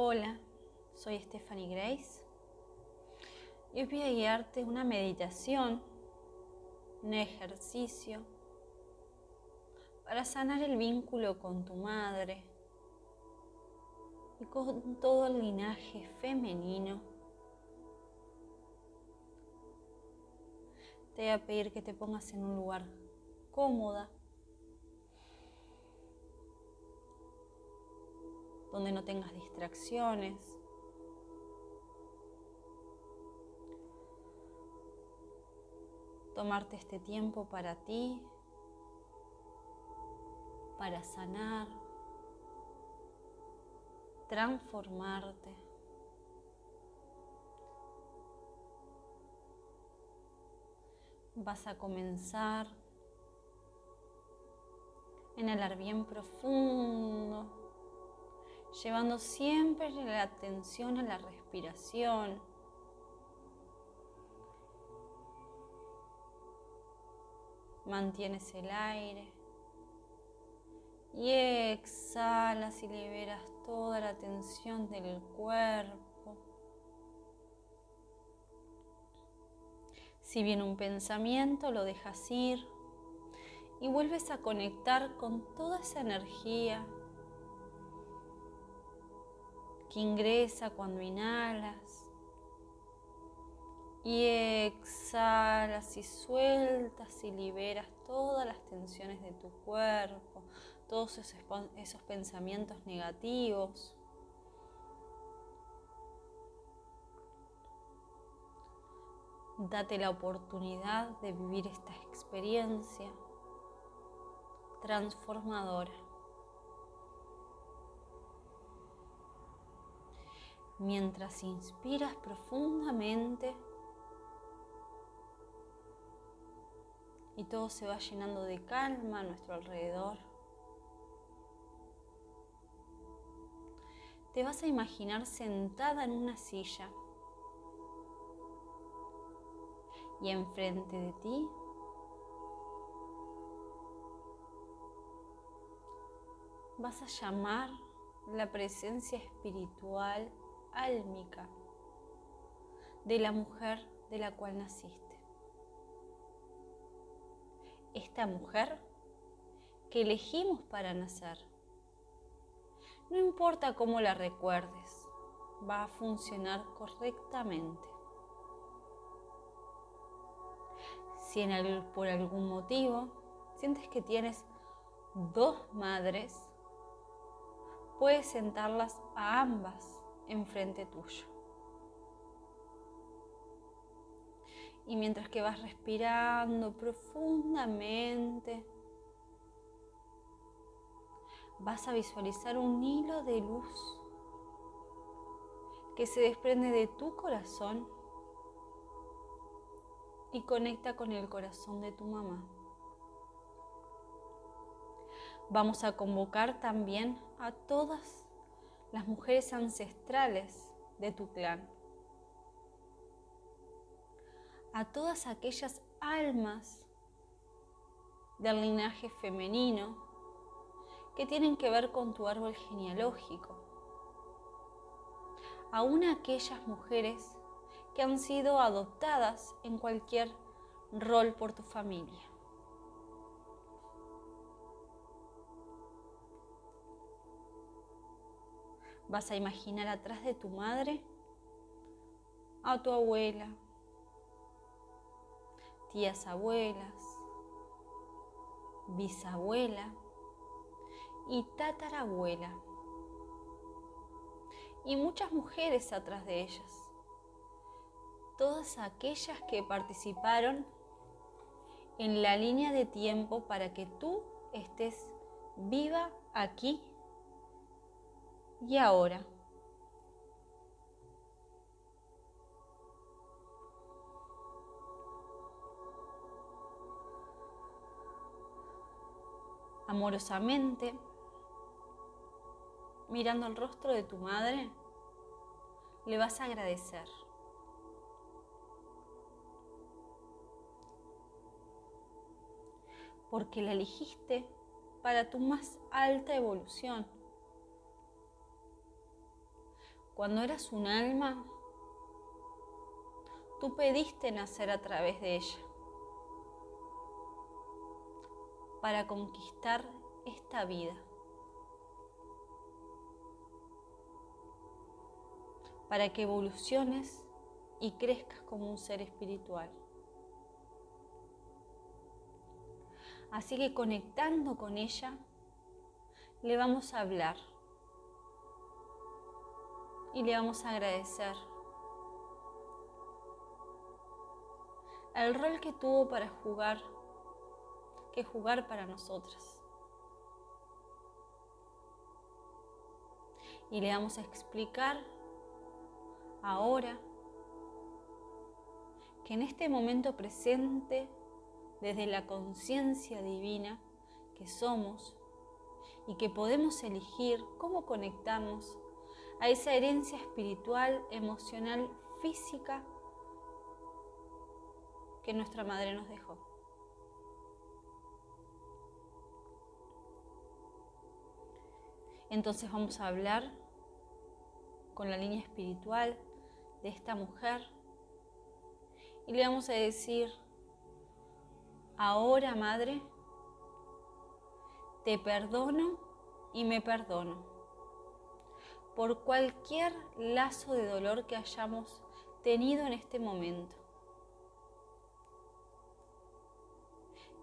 Hola, soy Stephanie Grace y hoy voy a guiarte una meditación, un ejercicio para sanar el vínculo con tu madre y con todo el linaje femenino. Te voy a pedir que te pongas en un lugar cómoda donde no tengas distracciones. Tomarte este tiempo para ti, para sanar, transformarte. Vas a comenzar en el bien profundo llevando siempre la atención a la respiración. Mantienes el aire y exhalas y liberas toda la tensión del cuerpo. Si viene un pensamiento, lo dejas ir y vuelves a conectar con toda esa energía que ingresa cuando inhalas y exhalas y sueltas y liberas todas las tensiones de tu cuerpo, todos esos, esos pensamientos negativos. Date la oportunidad de vivir esta experiencia transformadora. Mientras inspiras profundamente y todo se va llenando de calma a nuestro alrededor. Te vas a imaginar sentada en una silla y enfrente de ti vas a llamar la presencia espiritual álmica de la mujer de la cual naciste. Esta mujer que elegimos para nacer. No importa cómo la recuerdes, va a funcionar correctamente. Si en por algún motivo sientes que tienes dos madres, puedes sentarlas a ambas enfrente tuyo. Y mientras que vas respirando profundamente, vas a visualizar un hilo de luz que se desprende de tu corazón y conecta con el corazón de tu mamá. Vamos a convocar también a todas las mujeres ancestrales de tu clan, a todas aquellas almas del linaje femenino que tienen que ver con tu árbol genealógico, aún aquellas mujeres que han sido adoptadas en cualquier rol por tu familia. Vas a imaginar atrás de tu madre a tu abuela, tías abuelas, bisabuela y tatarabuela. Y muchas mujeres atrás de ellas. Todas aquellas que participaron en la línea de tiempo para que tú estés viva aquí y ahora. Amorosamente, mirando el rostro de tu madre, le vas a agradecer. Porque la elegiste para tu más alta evolución cuando eras un alma, tú pediste nacer a través de ella para conquistar esta vida. Para que evoluciones y crezcas como un ser espiritual. Así que conectando con ella, le vamos a hablar y le vamos a agradecer el rol que tuvo para jugar, que jugar para nosotras. Y le vamos a explicar ahora que en este momento presente, desde la conciencia divina que somos y que podemos elegir cómo conectamos a esa herencia espiritual, emocional, física que nuestra madre nos dejó. Entonces vamos a hablar con la línea espiritual de esta mujer y le vamos a decir, ahora madre, te perdono y me perdono por cualquier lazo de dolor que hayamos tenido en este momento.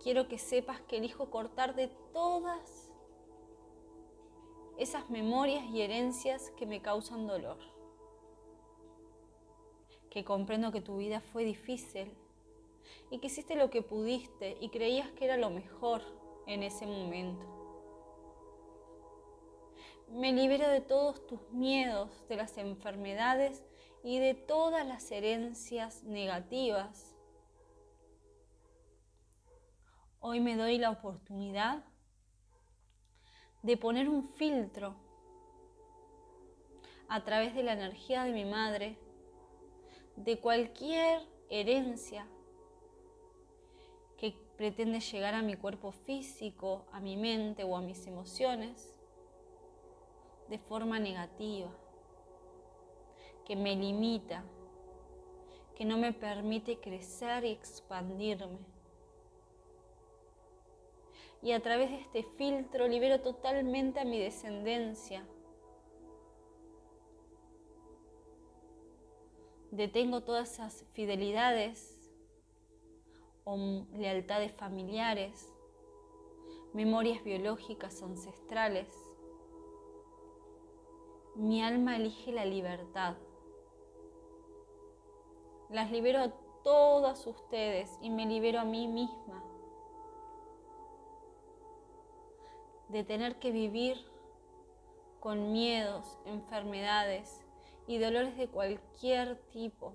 Quiero que sepas que elijo cortar de todas esas memorias y herencias que me causan dolor. Que comprendo que tu vida fue difícil y que hiciste lo que pudiste y creías que era lo mejor en ese momento. Me libero de todos tus miedos, de las enfermedades y de todas las herencias negativas. Hoy me doy la oportunidad de poner un filtro a través de la energía de mi madre, de cualquier herencia que pretende llegar a mi cuerpo físico, a mi mente o a mis emociones de forma negativa, que me limita, que no me permite crecer y expandirme. Y a través de este filtro libero totalmente a mi descendencia. Detengo todas esas fidelidades o lealtades familiares, memorias biológicas ancestrales mi alma elige la libertad. Las libero a todas ustedes y me libero a mí misma de tener que vivir con miedos, enfermedades y dolores de cualquier tipo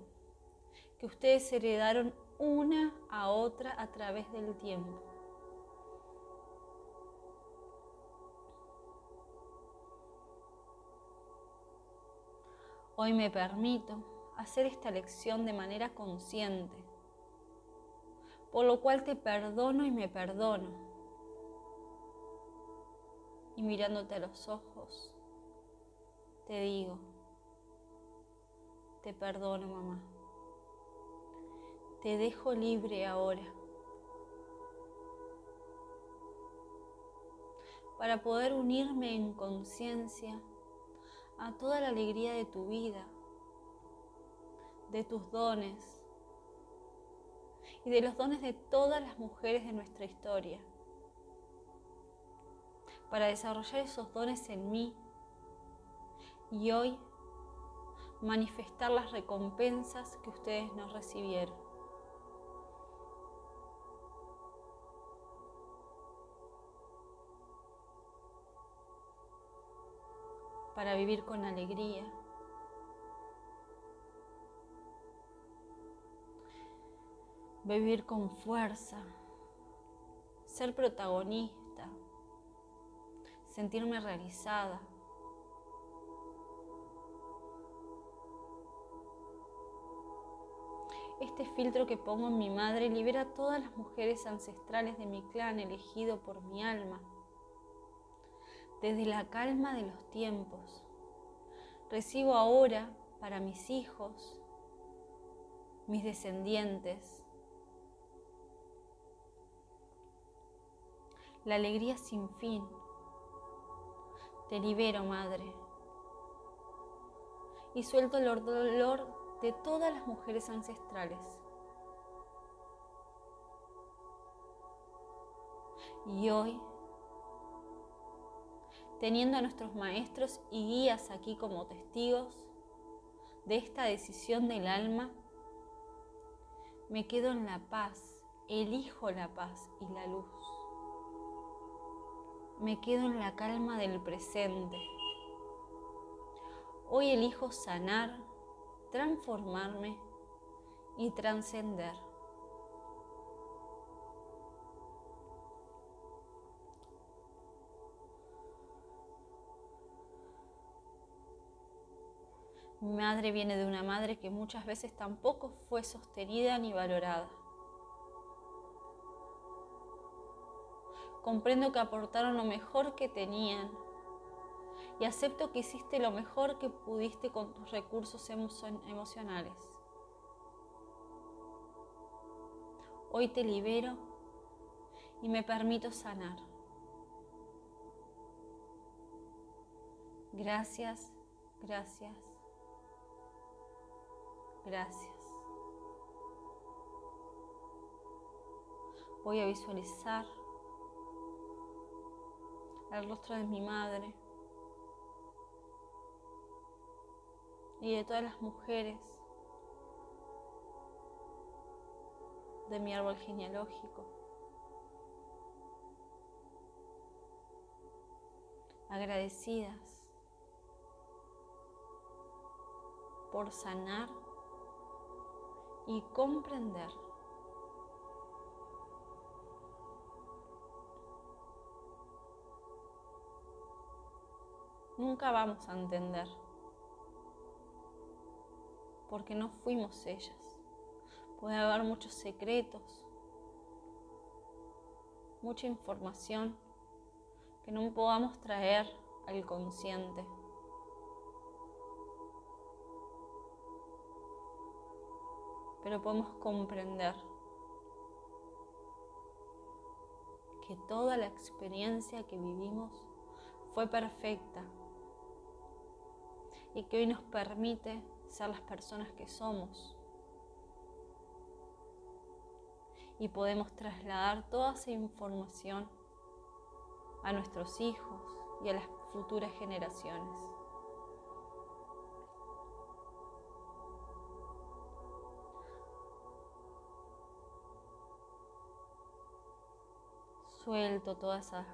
que ustedes heredaron una a otra a través del tiempo. Hoy me permito hacer esta lección de manera consciente, por lo cual te perdono y me perdono. Y mirándote a los ojos, te digo, te perdono mamá, te dejo libre ahora. para poder unirme en conciencia a toda la alegría de tu vida, de tus dones y de los dones de todas las mujeres de nuestra historia, para desarrollar esos dones en mí y hoy manifestar las recompensas que ustedes nos recibieron. Para vivir con alegría. Vivir con fuerza, ser protagonista, sentirme realizada. Este filtro que pongo en mi madre libera a todas las mujeres ancestrales de mi clan elegido por mi alma desde la calma de los tiempos, recibo ahora para mis hijos, mis descendientes, la alegría sin fin. Te libero, Madre, y suelto el dolor de todas las mujeres ancestrales. Y hoy, teniendo a nuestros maestros y guías aquí como testigos de esta decisión del alma, me quedo en la paz, elijo la paz y la luz. Me quedo en la calma del presente. Hoy elijo sanar, transformarme y trascender. Mi madre viene de una madre que muchas veces tampoco fue sostenida ni valorada. Comprendo que aportaron lo mejor que tenían y acepto que hiciste lo mejor que pudiste con tus recursos emocionales. Hoy te libero y me permito sanar. Gracias, gracias, gracias. Voy a visualizar el rostro de mi madre y de todas las mujeres de mi árbol genealógico. Agradecidas por sanar y comprender. Nunca vamos a entender porque no fuimos ellas. Puede haber muchos secretos, mucha información que no podamos traer al consciente. Pero podemos comprender que toda la experiencia que vivimos fue perfecta y que hoy nos permite ser las personas que somos. Y podemos trasladar toda esa información a nuestros hijos y a las futuras generaciones. Suelto toda esa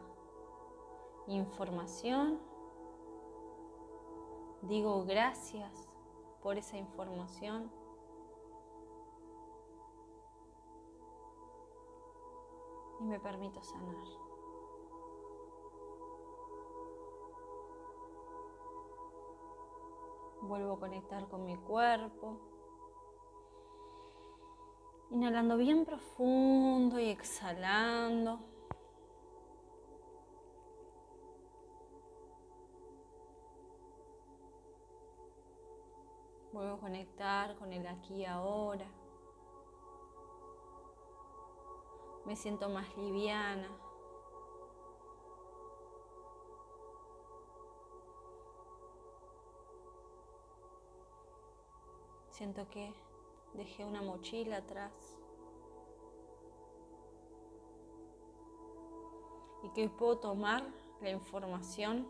información. Digo gracias por esa información. Y me permito sanar. Vuelvo a conectar con mi cuerpo. Inhalando bien profundo y exhalando. Vuelvo a conectar con el aquí y ahora. Me siento más liviana. Siento que dejé una mochila atrás. Y que puedo tomar la información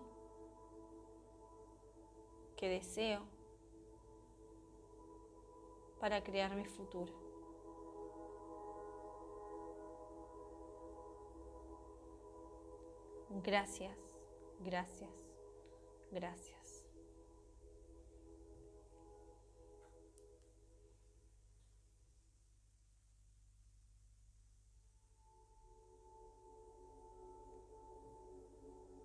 que deseo para crear mi futuro. Gracias, gracias, gracias.